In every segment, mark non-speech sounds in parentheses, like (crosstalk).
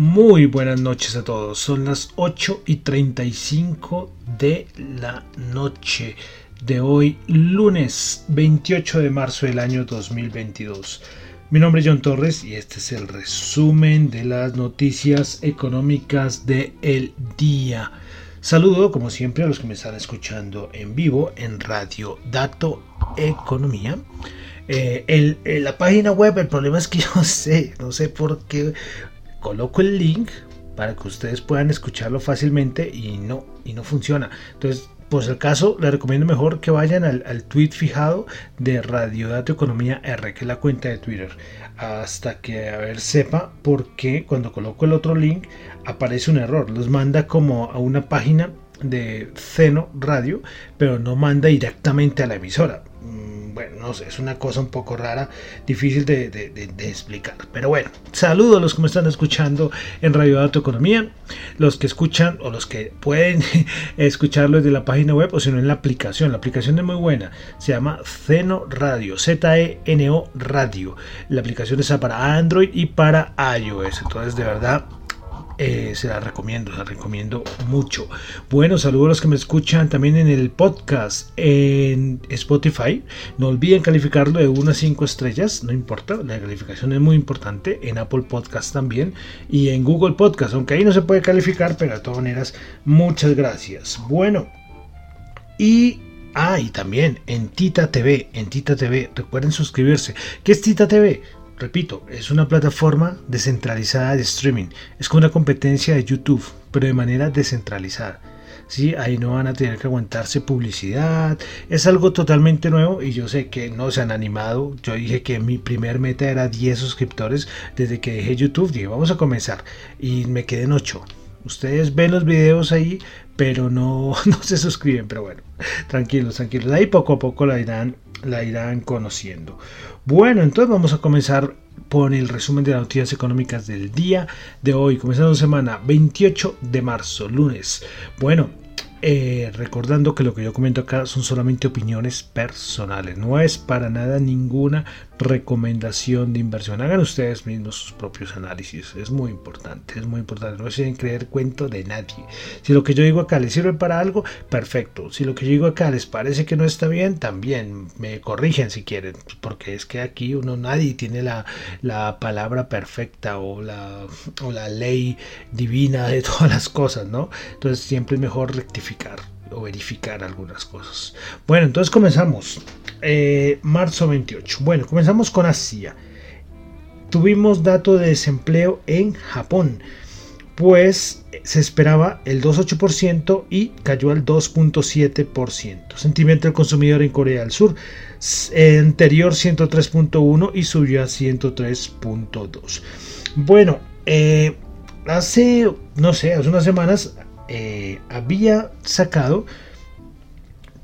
Muy buenas noches a todos. Son las 8 y 35 de la noche de hoy, lunes 28 de marzo del año 2022. Mi nombre es John Torres y este es el resumen de las noticias económicas del el día. Saludo como siempre a los que me están escuchando en vivo en Radio Dato Economía. Eh, la página web, el problema es que (laughs) yo sé, no sé por qué coloco el link para que ustedes puedan escucharlo fácilmente y no, y no funciona. Entonces, por el caso, les recomiendo mejor que vayan al, tweet fijado de Radio Dato Economía R, que es la cuenta de Twitter, hasta que a ver sepa por qué cuando coloco el otro link aparece un error. Los manda como a una página de Ceno Radio, pero no manda directamente a la emisora bueno, no sé, es una cosa un poco rara, difícil de, explicar. Pero bueno, saludo a los que me están escuchando en Radio Dato Economía, los que escuchan o los que pueden (laughs) escucharlo desde la página web o si no en la aplicación. La aplicación es muy buena, se llama Zeno Radio, Z-E-N-O Radio. La aplicación está para Android y para iOS, entonces de verdad eh, se la recomiendo, la recomiendo mucho. Bueno, saludos a los que me escuchan también en el podcast en Spotify. No olviden calificarlo de 1 a 5 estrellas, no importa, la calificación es muy importante. En Apple Podcast también y en Google Podcast, aunque ahí no se puede calificar, pero de todas maneras, muchas gracias. Bueno, y Ah, y también en Tita TV, en Tita TV, recuerden suscribirse. ¿Qué es Tita TV? Repito, es una plataforma descentralizada de streaming. Es como una competencia de YouTube, pero de manera descentralizada. ¿sí? Ahí no van a tener que aguantarse publicidad. Es algo totalmente nuevo y yo sé que no se han animado. Yo dije que mi primer meta era 10 suscriptores desde que dejé YouTube. Dije, vamos a comenzar. Y me quedé en 8. Ustedes ven los videos ahí, pero no, (laughs) no se suscriben. Pero bueno, tranquilos, tranquilos. Ahí poco a poco la irán, la irán conociendo. Bueno, entonces vamos a comenzar por el resumen de las noticias económicas del día de hoy, comenzando semana 28 de marzo, lunes. Bueno, eh, recordando que lo que yo comento acá son solamente opiniones personales, no es para nada ninguna recomendación de inversión. Hagan ustedes mismos sus propios análisis, es muy importante, es muy importante. No se deben creer cuento de nadie. Si lo que yo digo acá les sirve para algo, perfecto. Si lo que yo digo acá les parece que no está bien, también me corrigen si quieren, porque es que aquí uno nadie tiene la, la palabra perfecta o la, o la ley divina de (laughs) todas las cosas, ¿no? Entonces siempre es mejor rectificar o verificar algunas cosas. Bueno, entonces comenzamos. Eh, marzo 28. Bueno, comenzamos con Asia. Tuvimos dato de desempleo en Japón. Pues se esperaba el 2,8% y cayó al 2,7%. Sentimiento del consumidor en Corea del Sur. Anterior 103.1 y subió a 103.2. Bueno, eh, hace, no sé, hace unas semanas eh, había sacado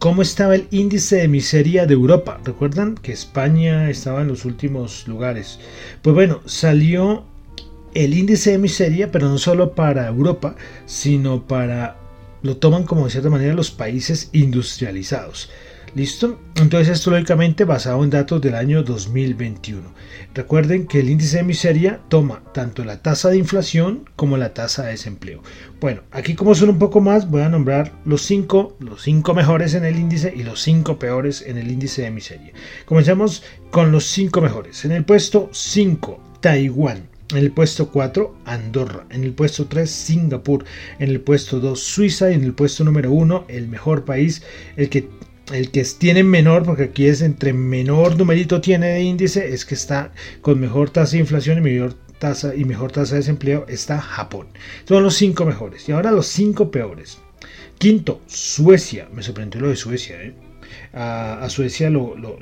cómo estaba el índice de miseria de Europa. Recuerdan que España estaba en los últimos lugares. Pues bueno, salió el índice de miseria, pero no solo para Europa, sino para, lo toman como de cierta manera los países industrializados. ¿Listo? Entonces esto lógicamente basado en datos del año 2021. Recuerden que el índice de miseria toma tanto la tasa de inflación como la tasa de desempleo. Bueno, aquí como son un poco más, voy a nombrar los cinco, los cinco mejores en el índice y los cinco peores en el índice de miseria. Comencemos con los cinco mejores. En el puesto 5, Taiwán. En el puesto 4, Andorra. En el puesto 3, Singapur. En el puesto 2, Suiza. Y en el puesto número 1, el mejor país, el que, el que tiene menor, porque aquí es entre menor numerito tiene de índice, es que está con mejor tasa de inflación y mejor tasa, y mejor tasa de desempleo, está Japón. Son los 5 mejores. Y ahora los 5 peores. Quinto, Suecia. Me sorprendió lo de Suecia, ¿eh? a, Suecia lo, lo,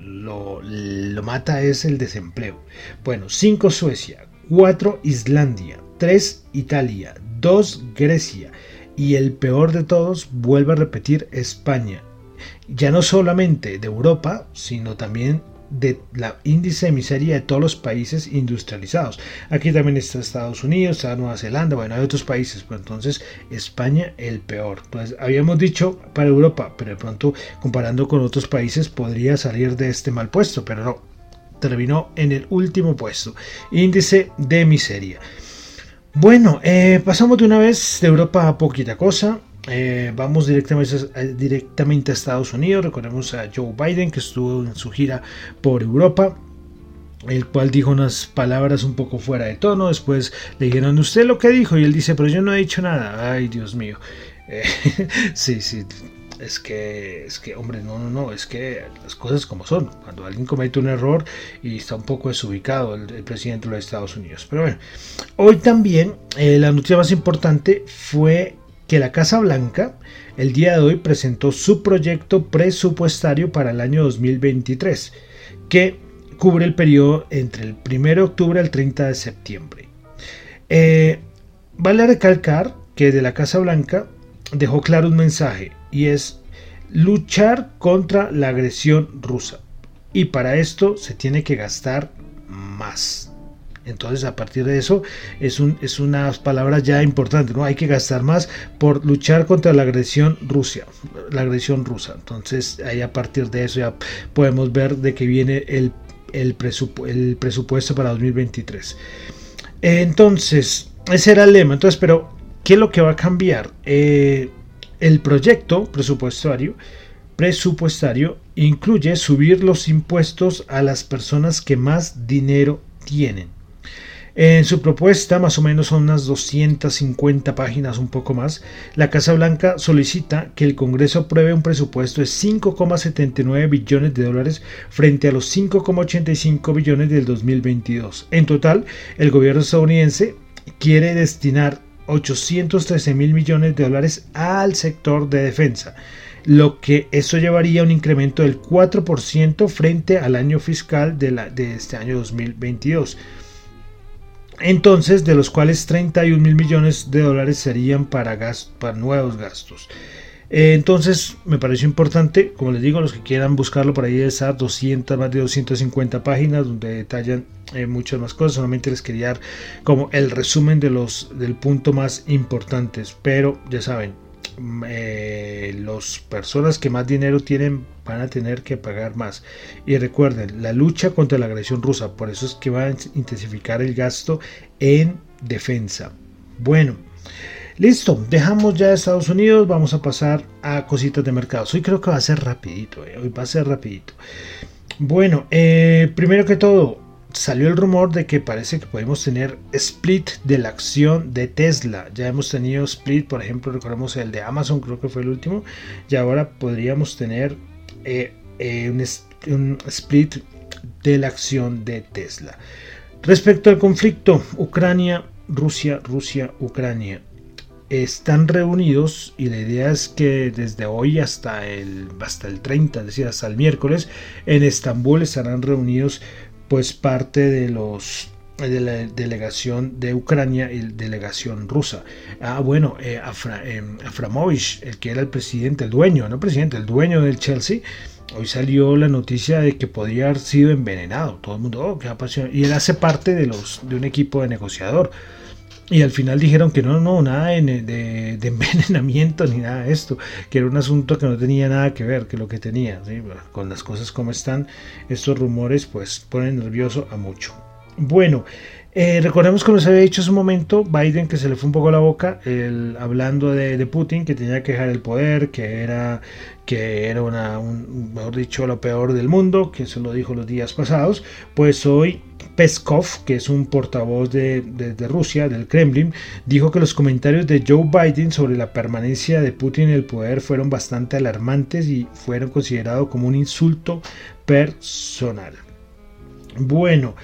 lo, mata es el desempleo. Bueno, 5 Suecia, 4 Islandia, 3 Italia, 2 Grecia y el peor de todos, vuelve a repetir, España. Ya no solamente de Europa, sino también de la índice de miseria de todos los países industrializados. Aquí también está Estados Unidos, está Nueva Zelanda, bueno, hay otros países, pero entonces España el peor. Entonces, habíamos dicho para Europa, pero de pronto comparando con otros países podría salir de este mal puesto, pero no, terminó en el último puesto. Índice de miseria. Bueno, eh, pasamos de una vez de Europa a poquita cosa. Eh, vamos directamente a, directamente a Estados Unidos. Recordemos a Joe Biden que estuvo en su gira por Europa el cual dijo unas palabras un poco fuera de tono. Después le dijeron, ¿usted lo que dijo? Y él dice, pero yo no he dicho nada. Ay, Dios mío. Eh, (laughs) sí, sí, es que, es que, hombre, no, no, no, es que las cosas como son. Cuando alguien comete un error y está un poco desubicado el, presidente de los Estados Unidos. Pero bueno, hoy también eh, la noticia más importante fue que la Casa Blanca el día de hoy presentó su proyecto presupuestario para el año 2023, que cubre el periodo entre el 1 de octubre al 30 de septiembre. Eh, vale recalcar que de la Casa Blanca dejó claro un mensaje y es luchar contra la agresión rusa. Y para esto se tiene que gastar más. Entonces, a partir de eso, es, un, es unas palabras ya importantes, ¿no? Hay que gastar más por luchar contra la agresión Rusia, la agresión rusa. Entonces, ahí a partir de eso ya podemos ver de que viene el, el, el presupuesto para 2023. Entonces, ese era el lema. Entonces, pero, ¿qué es lo que va a cambiar? Eh, el proyecto presupuestario, presupuestario incluye subir los impuestos a las personas que más dinero tienen. En su propuesta, más o menos son unas 250 páginas, un poco más, la Casa Blanca solicita que el Congreso apruebe un presupuesto de 5,79 billones de dólares frente a los 5,85 billones del 2022. En total, el gobierno estadounidense quiere destinar 813 mil millones de dólares al sector de defensa, lo que eso llevaría a un incremento del 4% frente al año fiscal de, de este año 2022. Entonces, de los cuales 31 mil millones de dólares serían para, nuevos gastos. Eh, entonces, me pareció importante, como les digo, los que quieran buscarlo por ahí, esas 200, más de 250 páginas donde detallan eh, muchas más cosas. Solamente les quería dar como el resumen de los del punto más importantes. Pero ya saben, eh, las personas que más dinero tienen van a tener que pagar más. Y recuerden, la lucha contra la agresión rusa, por eso es que va a intensificar el gasto en defensa. Bueno. Listo, dejamos ya Estados Unidos, vamos a pasar a cositas de mercado. Hoy creo que va a ser rapidito, eh, hoy va a ser rapidito. Bueno, eh, primero que todo, salió el rumor de que parece que podemos tener split de la acción de Tesla. Ya hemos tenido split, por ejemplo, recordemos el de Amazon, creo que fue el último, y ahora podríamos tener eh, un, un split de la acción de Tesla. Respecto al conflicto Ucrania, Rusia, Rusia, Ucrania están reunidos y la idea es que desde hoy hasta el, hasta el 30, es decir, hasta el miércoles, en Estambul estarán reunidos pues parte de los de la delegación de Ucrania y delegación rusa. Ah, bueno, eh, eh, Aframovich, el que era el presidente, el dueño, no presidente, el dueño del Chelsea, hoy salió la noticia de que podría haber sido envenenado. Todo el mundo, oh, qué apasión. Y él hace parte de, los, de un equipo de negociador. Y al final dijeron que no, no, nada de, (laughs) envenenamiento ni nada de esto, que era un asunto que no tenía nada que ver, que lo que tenía, con las cosas como están, estos rumores pues ponen nervioso a mucho. Bueno, eh, recordemos como se había dicho hace un momento, Biden que se le fue un poco la boca el, hablando de, Putin, que tenía que dejar el poder, que era, que era una, un, mejor dicho, lo peor del mundo, que se lo dijo los días pasados, pues hoy Peskov, que es un portavoz de, de, Rusia, del Kremlin, dijo que los comentarios de Joe Biden sobre la permanencia de Putin en el poder fueron bastante alarmantes y fueron considerados como un insulto personal. Bueno,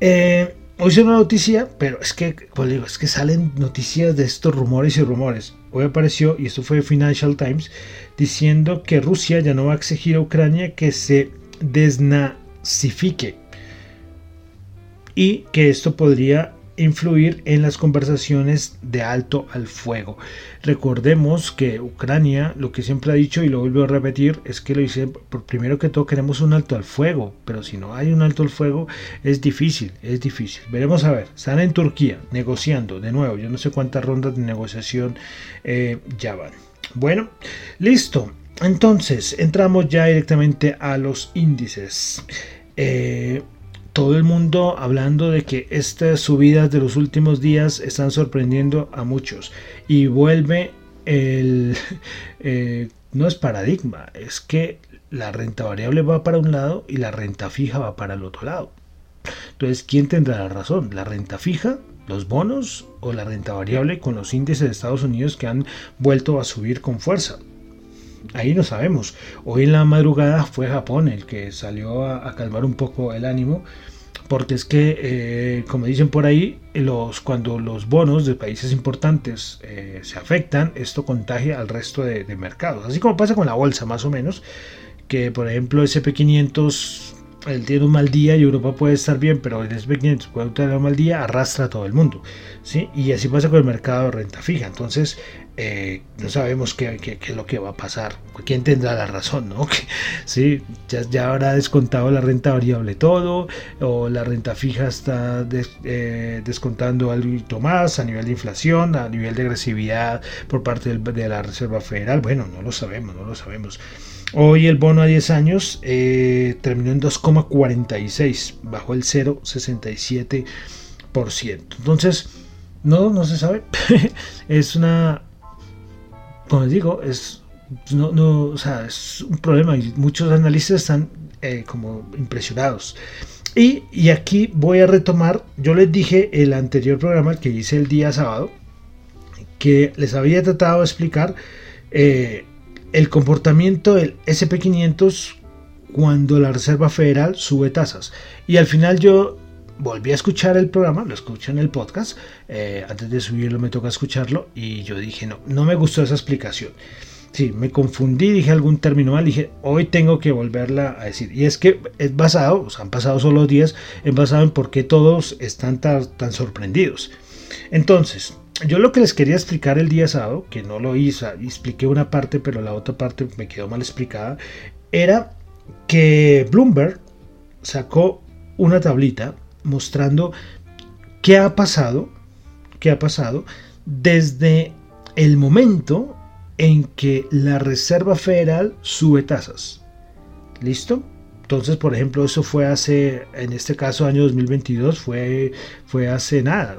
eh, Hoy es una noticia, pero es que, pues digo, es que salen noticias de estos rumores y rumores. Hoy apareció, y esto fue Financial Times, diciendo que Rusia ya no va a exigir a Ucrania que se desnazifique. Y que esto podría influir en las conversaciones de alto al fuego. Recordemos que Ucrania lo que siempre ha dicho y lo vuelvo a repetir es que lo dice por primero que todo queremos un alto al fuego, pero si no hay un alto al fuego es difícil, es difícil. Veremos a ver, están en Turquía negociando de nuevo, yo no sé cuántas rondas de negociación eh, ya van. Bueno, listo. Entonces, entramos ya directamente a los índices. Eh, todo el mundo hablando de que estas subidas de los últimos días están sorprendiendo a muchos. Y vuelve el... (laughs) Eh, no es paradigma, es que la renta variable va para un lado y la renta fija va para el otro lado. Entonces, ¿quién tendrá la razón? ¿La renta fija, los bonos o la renta variable con los índices de Estados Unidos que han vuelto a subir con fuerza? Ahí no sabemos. Hoy en la madrugada fue Japón el que salió a, calmar un poco el ánimo porque es que, eh, como dicen por ahí, los, cuando los bonos de países importantes eh, se afectan, esto contagia al resto de, mercados. Así como pasa con la bolsa, más o menos, que por ejemplo SP500 él tiene un mal día y Europa puede estar bien, pero el SP500 puede tener un mal día, arrastra a todo el mundo. ¿sí? Y así pasa con el mercado de renta fija. Entonces, eh, no sabemos qué, es lo que va a pasar. ¿Quién tendrá la razón? ¿no? (laughs) ¿Sí? Ya, ya, habrá descontado la renta variable todo, o la renta fija está eh, descontando algo más a nivel de inflación, a nivel de agresividad por parte de la Reserva Federal. Bueno, no lo sabemos, no lo sabemos. Hoy el bono a 10 años eh, terminó en 2,46, bajó el 0,67%. Entonces, no, no se sabe. (laughs) es una, como les digo, es, no, no, o sea, es un problema y muchos analistas están eh, como impresionados. Y, y, aquí voy a retomar, yo les dije el anterior programa que hice el día sábado, que les había tratado de explicar eh, el comportamiento del SP500 cuando la Reserva Federal sube tasas. Y al final yo volví a escuchar el programa, lo escuché en el podcast, eh, antes de subirlo me toca escucharlo y yo dije, no, no me gustó esa explicación. Sí, me confundí, dije algún término mal, dije, hoy tengo que volverla a decir. Y es que es basado, o sea, han pasado solo días, es basado en por qué todos están tan, tan sorprendidos. Entonces, yo lo que les quería explicar el día sábado, que no lo hice, expliqué una parte, pero la otra parte me quedó mal explicada, era que Bloomberg sacó una tablita mostrando qué ha pasado, qué ha pasado desde el momento en que la Reserva Federal sube tasas. ¿Listo? Entonces, por ejemplo, eso fue hace, en este caso, año 2022, fue, fue hace nada,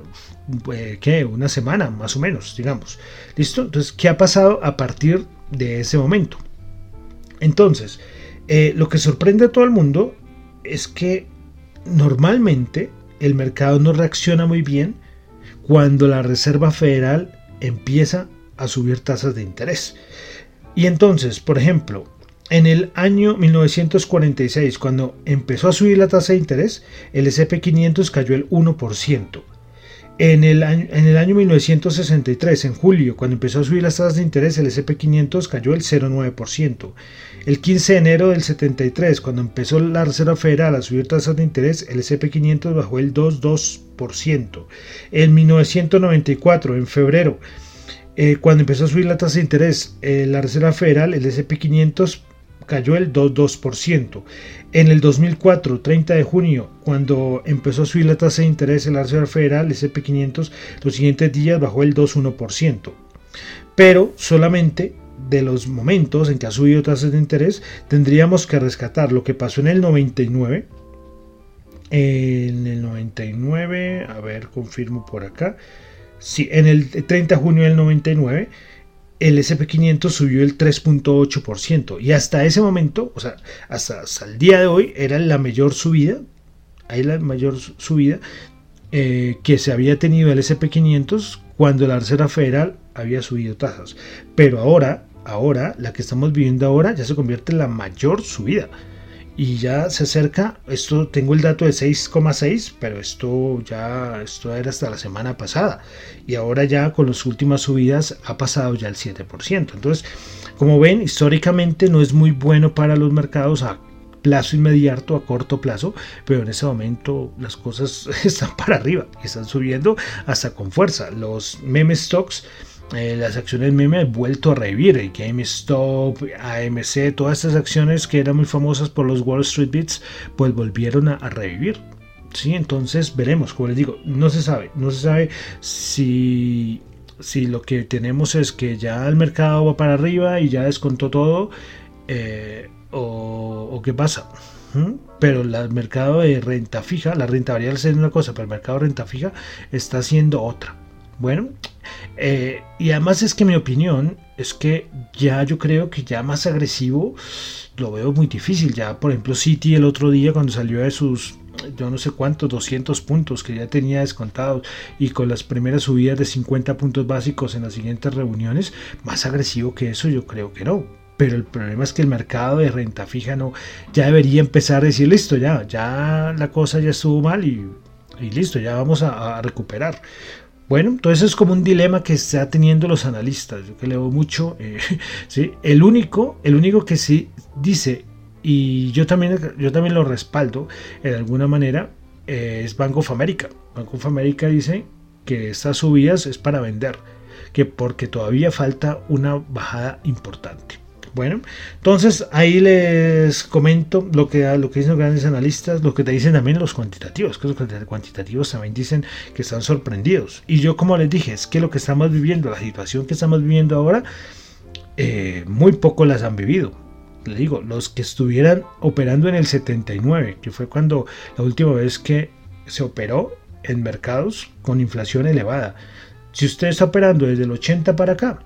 ¿qué? Una semana más o menos, digamos. ¿Listo? Entonces, ¿qué ha pasado a partir de ese momento? Entonces, eh, lo que sorprende a todo el mundo es que normalmente el mercado no reacciona muy bien cuando la Reserva Federal empieza a subir tasas de interés. Y entonces, por ejemplo, en el año 1946, cuando empezó a subir la tasa de interés, el SP500 cayó el 1%. En el, año, en el año 1963, en julio, cuando empezó a subir las tasas de interés, el SP500 cayó el 0,9%. El 15 de enero del 73, cuando empezó la Reserva Federal a subir tasas de interés, el SP500 bajó el 2,2%. En 1994, en febrero, eh, cuando empezó a subir la tasa de interés, eh, la Reserva Federal, el SP500 cayó el 2,2%. En el 2004, 30 de junio, cuando empezó a subir la tasa de interés en la Reserva Federal, el SP500, los siguientes días bajó el 2,1%. Pero solamente de los momentos en que ha subido tasas de interés, tendríamos que rescatar lo que pasó en el 99. En el 99, a ver, confirmo por acá. Sí, en el 30 de junio del 99 el SP500 subió el 3.8% y hasta ese momento, o sea, hasta, el día de hoy era la mayor subida, ahí la mayor subida eh, que se había tenido el SP500 cuando la Reserva Federal había subido tasas. Pero ahora, ahora, la que estamos viviendo ahora ya se convierte en la mayor subida y ya se acerca, esto tengo el dato de 6,6, pero esto ya esto era hasta la semana pasada y ahora ya con las últimas subidas ha pasado ya el 7%. Entonces, como ven, históricamente no es muy bueno para los mercados a plazo inmediato, a corto plazo, pero en ese momento las cosas (laughs) están para arriba, están subiendo hasta con fuerza. Los meme stocks eh, las acciones meme han vuelto a revivir. GameStop, AMC, todas estas acciones que eran muy famosas por los Wall Street Beats, pues volvieron a, revivir. Sí, entonces veremos, como les digo, no se sabe, no se sabe si, si lo que tenemos es que ya el mercado va para arriba y ya descontó todo, eh, o, qué pasa. Pero el mercado de renta fija, la renta variable es una cosa, pero el mercado de renta fija está haciendo otra. Bueno, eh, y además es que mi opinión es que ya yo creo que ya más agresivo lo veo muy difícil. Ya, por ejemplo, City el otro día cuando salió de sus, yo no sé cuántos, 200 puntos que ya tenía descontados y con las primeras subidas de 50 puntos básicos en las siguientes reuniones, más agresivo que eso yo creo que no. Pero el problema es que el mercado de renta fija no, ya debería empezar a decir, listo, ya, ya la cosa ya estuvo mal y, listo, ya vamos a recuperar. Bueno, entonces es como un dilema que está teniendo los analistas, yo que leo mucho, (laughs) eh, ¿sí? el único, el único que sí dice, y yo también, yo también lo respaldo en alguna manera, eh, es Bank of America. Bank of America dice que estas subidas es para vender, que porque todavía falta una bajada importante. Bueno, entonces ahí les comento lo que, lo que dicen los grandes analistas, lo que te dicen también los cuantitativos, que los cuantitativos también dicen que están sorprendidos. Y yo como les dije, es que lo que estamos viviendo, la situación que estamos viviendo ahora, eh, muy poco las han vivido. Les digo, los que estuvieran operando en el 79, que fue cuando la última vez que se operó en mercados con inflación elevada. Si usted está operando desde el 80 para acá,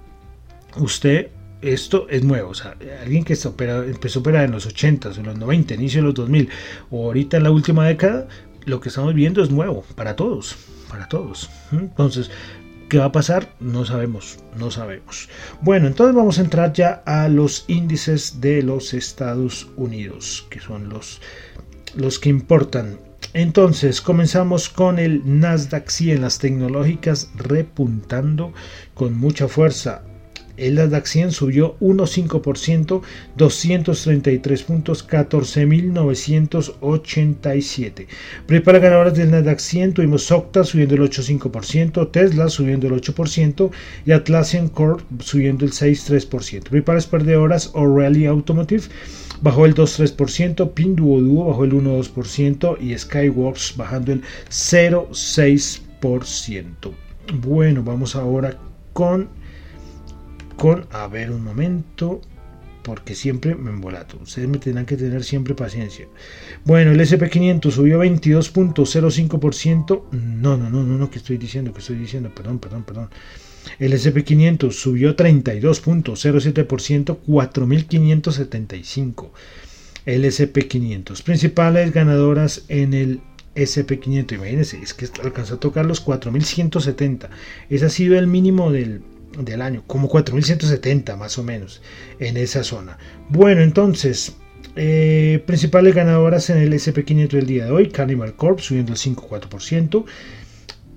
usted esto es nuevo, o sea, alguien que empezó a operar en los 80 en los 90, inicio de los 2000 o ahorita en la última década, lo que estamos viendo es nuevo para todos, para todos. Entonces, ¿qué va a pasar? No sabemos, no sabemos. Bueno, entonces vamos a entrar ya a los índices de los Estados Unidos, que son los, los que importan. Entonces, comenzamos con el Nasdaq 100, las tecnológicas repuntando con mucha fuerza el Nasdaq 100 subió 1,5%, 233 puntos, 14.987. Prepara ganadoras del Nasdaq 100 tuvimos Octa subiendo el 8,5%, Tesla subiendo el 8% y Atlassian Corp subiendo el 6,3%. Preparas perdedoras O'Reilly Automotive bajó el 2,3%, Pinduoduo bajó el 1,2% y Skyworks bajando el 0,6%. Bueno, vamos ahora con con, a ver un momento, porque siempre me embolato. Ustedes me tendrán que tener siempre paciencia. Bueno, el SP500 subió 22.05%. No, no, no, no, no, que estoy diciendo, que estoy diciendo, perdón, perdón, perdón. El SP500 subió 32.07%, 4.575. El SP500. Principales ganadoras en el SP500. Imagínense, es que alcanzó a tocar los 4.170. Ese ha sido el mínimo del, del año, como 4.170 más o menos en esa zona. Bueno, entonces, eh, principales ganadoras en el SP500 del día de hoy, Carnival Corp subiendo el 5,4%,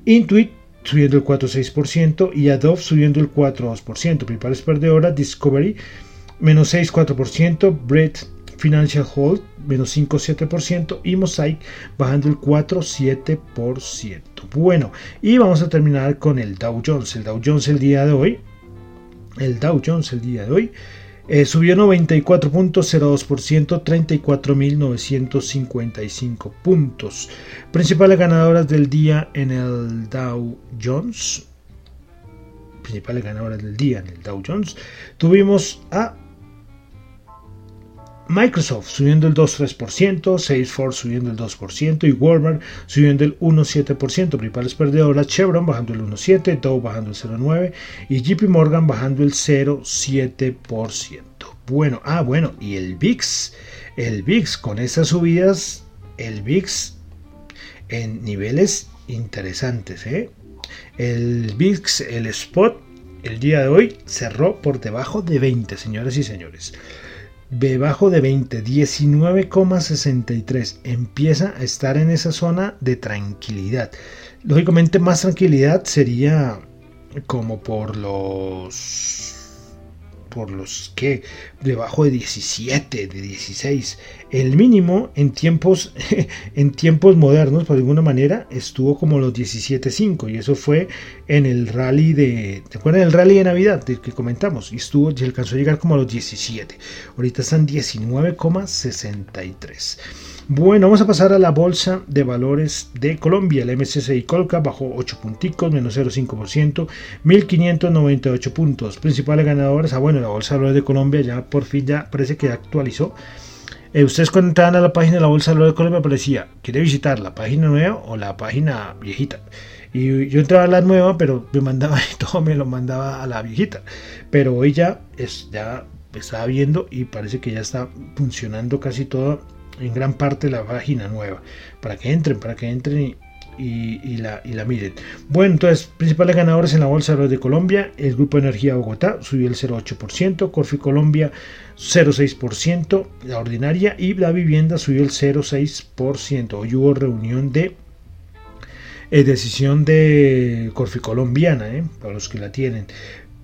Intuit subiendo el 4,6% y Adobe subiendo el 4,2%. Principales perdedoras, Discovery menos 6,4%, Brett Financial Hold menos 5,7% y Mosaic bajando el 4,7%. Bueno, y vamos a terminar con el Dow Jones. El Dow Jones el día de hoy, el Dow Jones el día de hoy Eh, subió 94.02%, 34.955 puntos. Principales ganadoras del día en el Dow Jones. Principales ganadoras del día en el Dow Jones. Tuvimos a Microsoft subiendo el 2,3%, Salesforce subiendo el 2% y Walmart subiendo el 1,7%. Principales perdedoras, Chevron bajando el 1,7%, Dow bajando el 0,9% y JP Morgan bajando el 0,7%. Bueno, ah, bueno, y el VIX, el VIX con estas subidas, el VIX en niveles interesantes, ¿eh? El VIX, el spot, el día de hoy cerró por debajo de 20, señores y señores debajo de 20, 19,63. Empieza a estar en esa zona de tranquilidad. Lógicamente más tranquilidad sería como por los por los que debajo de 17, de 16. El mínimo en tiempos, (laughs) en tiempos modernos, por alguna manera, estuvo como los 17.5 y eso fue en el rally de, ¿te acuerdas del rally de Navidad que comentamos? Y estuvo, y alcanzó a llegar como a los 17. Ahorita están 19,63. Bueno, vamos a pasar a la bolsa de valores de Colombia. El MSCI Colca bajó 8 punticos, menos 0,5%, 1.598 puntos. Principales ganadores, ah bueno, la bolsa de valores de Colombia ya por fin ya parece que actualizó. Eh, ustedes cuando entraban a la página de la bolsa de valores de Colombia aparecía, ¿quiere visitar la página nueva o la página viejita? Y yo entraba a la nueva, pero me mandaba (laughs) todo, me lo mandaba a la viejita. Pero hoy ya, es, ya estaba viendo y parece que ya está funcionando casi todo en gran parte la página nueva, para que entren, para que entren y, la, y la miren. Bueno, entonces, principales ganadores en la Bolsa de Colombia, el Grupo Energía Bogotá subió el 0,8%, Corfi Colombia 0,6%, la ordinaria y la vivienda subió el 0,6%. Hoy hubo reunión de eh, decisión de Corfi Colombiana, eh, para los que la tienen.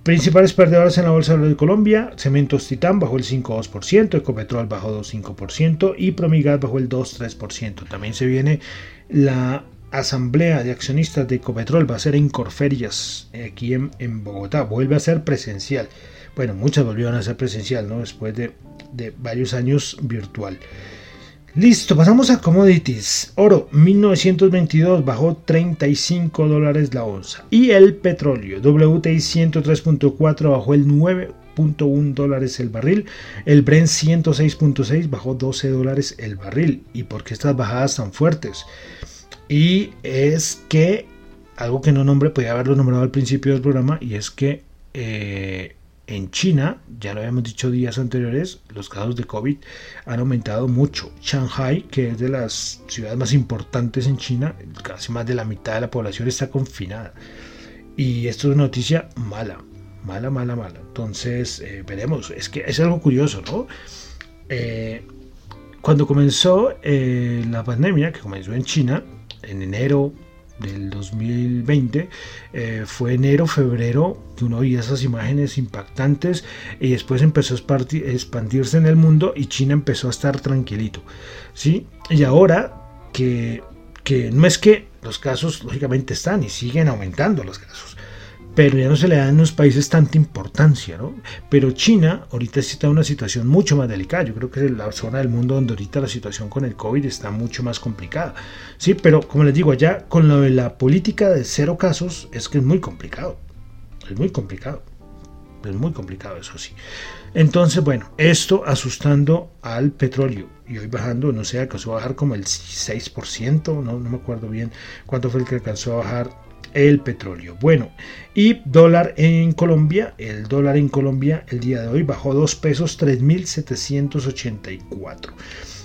Principales perdedores en la Bolsa de Colombia, Cementos Titán bajó el 5,2%, Ecopetrol bajó 2,5% y Promigas bajó el 2,3%. También se viene la asamblea de accionistas de Ecopetrol, va a ser en Corferias, aquí en, Bogotá, vuelve a ser presencial. Bueno, muchas volvieron a ser presencial, ¿no? Después de, de varios años virtual. Listo, pasamos a commodities. Oro 1922 bajó 35 dólares la onza. Y el petróleo WTI 103.4 bajó el 9.1 dólares el barril. El Brent 106.6 bajó 12 dólares el barril. ¿Y por qué estas bajadas tan fuertes? Y es que algo que no nombre, podía haberlo nombrado al principio del programa, y es que eh, en China, ya lo habíamos dicho días anteriores, los casos de COVID han aumentado mucho. Shanghai, que es de las ciudades más importantes en China, casi más de la mitad de la población está confinada. Y esto es una noticia mala, mala, mala, mala. Entonces, eh, veremos. Es que es algo curioso, ¿no? Eh, cuando comenzó la pandemia, que comenzó en China, en enero, del 2020 eh, fue enero, febrero, que uno veía esas imágenes impactantes y después empezó a expandirse en el mundo y China empezó a estar tranquilito. ¿sí? Y ahora que, que no es que los casos lógicamente están y siguen aumentando los casos, pero ya no se le dan en los países tanta importancia, ¿no? Pero China ahorita está en una situación mucho más delicada. Yo creo que es la zona del mundo donde ahorita la situación con el COVID está mucho más complicada. Sí, pero como les digo, allá con lo de la política de cero casos es que es muy complicado. Es muy complicado. Es muy complicado, eso sí. Entonces, bueno, esto asustando al petróleo y hoy bajando, no sé, alcanzó a bajar como el 6%, no, no me acuerdo bien cuánto fue el que alcanzó a bajar el petróleo. Bueno, y dólar en Colombia, el dólar en Colombia el día de hoy bajó 2 pesos 3.784.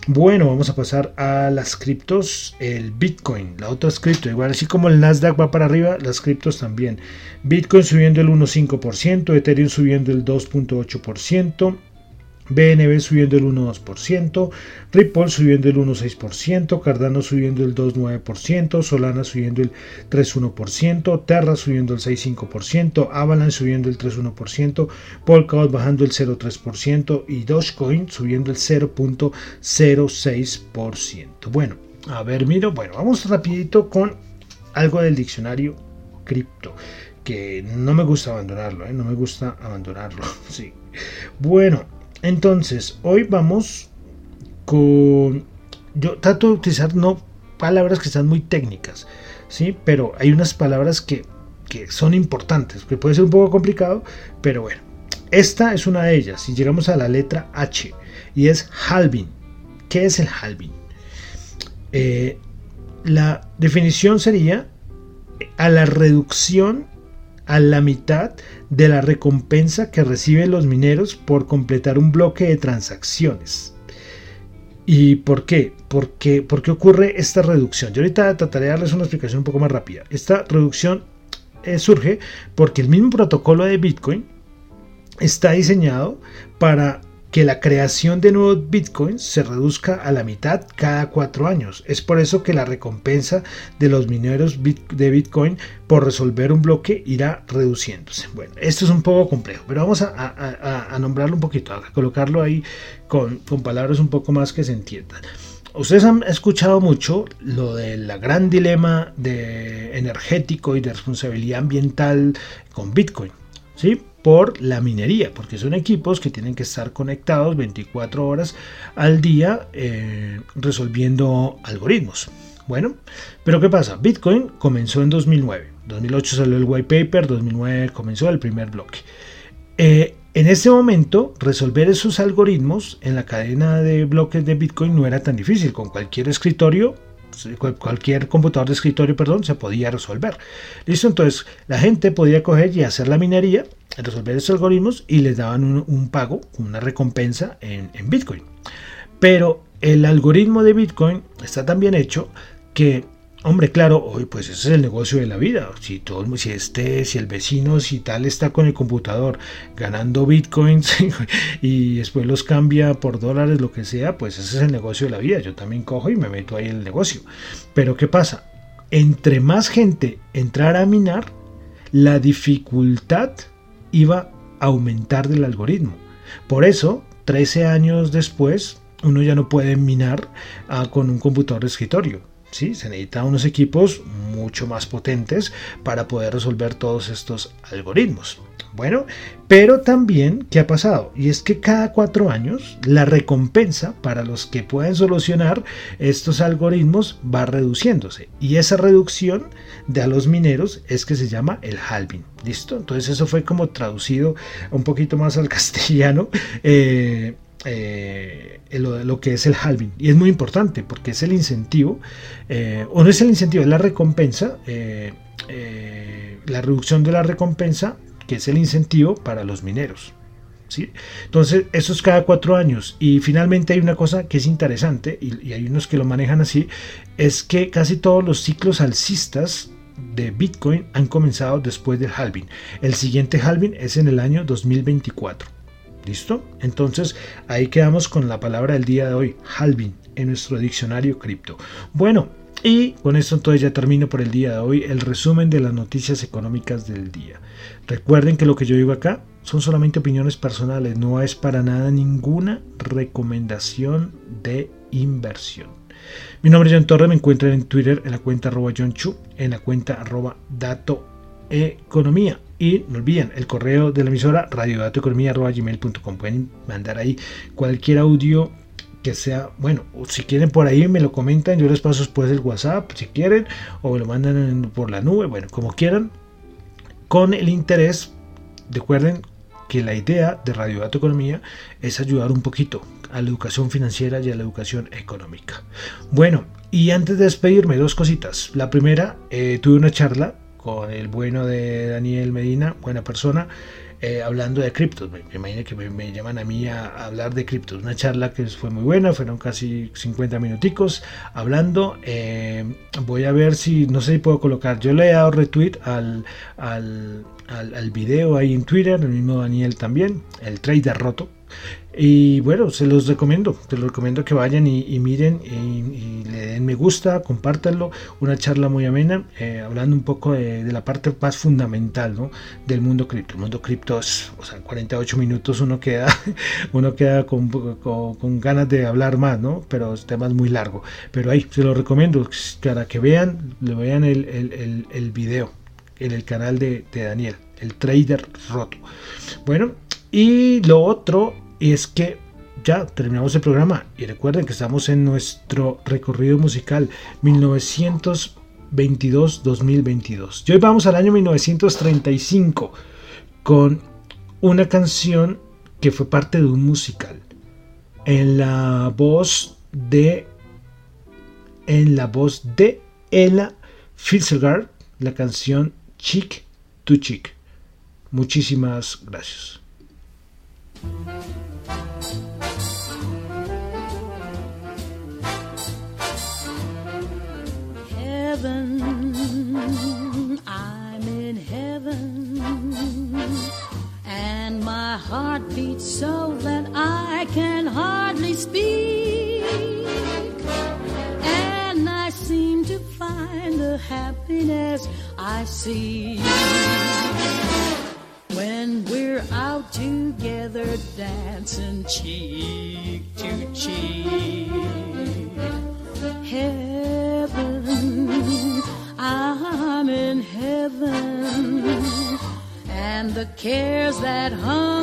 Bueno, vamos a pasar a las criptos, el Bitcoin, la otra cripto, igual así como el Nasdaq va para arriba, las criptos también. Bitcoin subiendo el 1.5%, Ethereum subiendo el 2.8%, BNB subiendo el 1,2%, Ripple subiendo el 1,6%, Cardano subiendo el 2,9%, Solana subiendo el 3,1%, Terra subiendo el 6,5%, Avalanche subiendo el 3,1%, Polkadot bajando el 0,3% y Dogecoin subiendo el 0,06%. Bueno, a ver, miro, bueno, vamos rapidito con algo del diccionario cripto. que no me gusta abandonarlo, ¿eh? no me gusta abandonarlo. (laughs) Sí. Bueno, entonces hoy vamos con... Yo trato de utilizar no palabras que están muy técnicas, ¿sí? Pero hay unas palabras que, que son importantes, que puede ser un poco complicado, pero bueno. Esta es una de ellas. Y llegamos a la letra H y es halving. ¿Qué es el halving? Eh, la definición sería a la reducción a la mitad de la recompensa que reciben los mineros por completar un bloque de transacciones. ¿Y por qué? Porque, ¿Por qué ocurre esta reducción? Yo ahorita trataré de darles una explicación un poco más rápida. Esta reducción eh, surge porque el mismo protocolo de Bitcoin está diseñado para que la creación de nuevos bitcoins se reduzca a la mitad cada cuatro años. Es por eso que la recompensa de los mineros de bitcoin por resolver un bloque irá reduciéndose. Bueno, esto es un poco complejo, pero vamos a, nombrarlo un poquito, a colocarlo ahí con, con palabras un poco más que se entiendan. Ustedes han escuchado mucho lo del gran dilema de energético y de responsabilidad ambiental con Bitcoin, ¿sí? Por la minería, porque son equipos que tienen que estar conectados 24 horas al día eh, resolviendo algoritmos. Bueno, pero ¿qué pasa? Bitcoin comenzó en 2009, 2008 salió el white paper, 2009 comenzó el primer bloque. Eh, en ese momento, resolver esos algoritmos en la cadena de bloques de Bitcoin no era tan difícil. Con cualquier escritorio cualquier computador de escritorio, perdón, se podía resolver. Listo, entonces la gente podía coger y hacer la minería, resolver esos algoritmos y les daban un, pago, una recompensa en, Bitcoin. Pero el algoritmo de Bitcoin está tan bien hecho que Hombre, claro, hoy pues ese es el negocio de la vida. Si todo, si este, si el vecino, si tal está con el computador ganando bitcoins (laughs) y después los cambia por dólares, lo que sea, pues ese es el negocio de la vida. Yo también cojo y me meto ahí en el negocio. Pero ¿qué pasa? Entre más gente entrara a minar, la dificultad iba a aumentar del algoritmo. Por eso, 13 años después, uno ya no puede minar ah, con un computador de escritorio ¿sí? Se necesitan unos equipos mucho más potentes para poder resolver todos estos algoritmos. Bueno, pero también, ¿qué ha pasado? Y es que cada cuatro años la recompensa para los que pueden solucionar estos algoritmos va reduciéndose. Y esa reducción de a los mineros es que se llama el halving. ¿Listo? Entonces eso fue como traducido un poquito más al (laughs) castellano. Eh, eh, lo, que es el halving. Y es muy importante porque es el incentivo, eh, o no es el incentivo, es la recompensa, eh, la reducción de la recompensa, que es el incentivo para los mineros. ¿sí? Entonces, eso es cada cuatro años. Y finalmente hay una cosa que es interesante, y, y hay unos que lo manejan así, es que casi todos los ciclos alcistas de Bitcoin han comenzado después del halving. El siguiente halving es en el año 2024. ¿Listo? Entonces ahí quedamos con la palabra del día de hoy, halving, en nuestro diccionario cripto. Bueno, y con esto entonces ya termino por el día de hoy el resumen de las noticias económicas del día. Recuerden que lo que yo digo acá son solamente opiniones personales, no es para nada ninguna recomendación de inversión. Mi nombre es John Torre, me encuentran en Twitter en la cuenta arroba John Chu, en la cuenta arroba dato economía. Y no olviden el correo de la emisora radiodatoeconomía.gmail.com. Pueden mandar ahí cualquier audio que sea, bueno, si quieren por ahí me lo comentan, yo les paso después el WhatsApp si quieren, o me lo mandan por la nube, bueno, como quieran, con el interés, recuerden que la idea de Radio Dato Economía es ayudar un poquito a la educación financiera y a la educación económica. Bueno, y antes de despedirme, dos cositas. La primera, eh, tuve una charla con el bueno de Daniel Medina, buena persona, eh, hablando de criptos. Me, imagino que me, llaman a mí a, hablar de criptos. Una charla que fue muy buena, fueron casi 50 minuticos hablando. Eh, voy a ver si, no sé si puedo colocar, yo le he dado retweet al, al, al, video ahí en Twitter, el mismo Daniel también, el trader roto. Y bueno, se los recomiendo, te los recomiendo que vayan y, miren y, le den me gusta, compártanlo. Una charla muy amena, eh, hablando un poco de, la parte más fundamental ¿no? del mundo cripto. El mundo cripto es, o sea, 48 minutos uno queda, (laughs) uno queda con, con, ganas de hablar más, ¿no? Pero es tema muy largo. Pero ahí se los recomiendo para que vean, le vean el, el, el, el video en el canal de Daniel, el trader roto. Bueno, y lo otro es que ya terminamos el programa y recuerden que estamos en nuestro recorrido musical 1922-2022. Y hoy vamos al año 1935 con una canción que fue parte de un musical en la voz de en la voz de Ella Fitzgerald la canción Chick to Chick. Muchísimas gracias. Heaven, I'm in heaven, and my heart beats so that I can hardly speak, and I seem to find the happiness I see. When we're out together dancing cheek to cheek heaven. I'm in heaven. And the cares that hung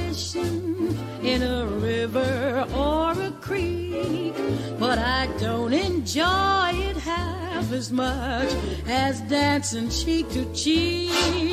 in a river or a creek. But I don't enjoy it half as much as dancing cheek to cheek.